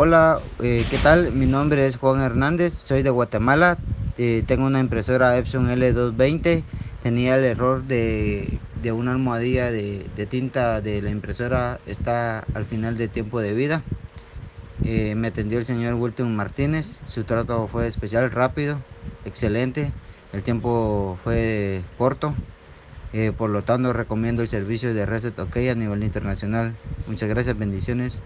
Hola, eh, ¿qué tal? Mi nombre es Juan Hernández, soy de Guatemala. Eh, tengo una impresora Epson L220. Tenía el error de, de una almohadilla de, de, tinta de la impresora, está al final de tiempo de vida. Eh, me atendió el señor Wilton Martínez. Su trato fue especial, rápido, excelente. El tiempo fue corto. Eh, por lo tanto, recomiendo el servicio de Reset OK a nivel internacional. Muchas gracias, bendiciones.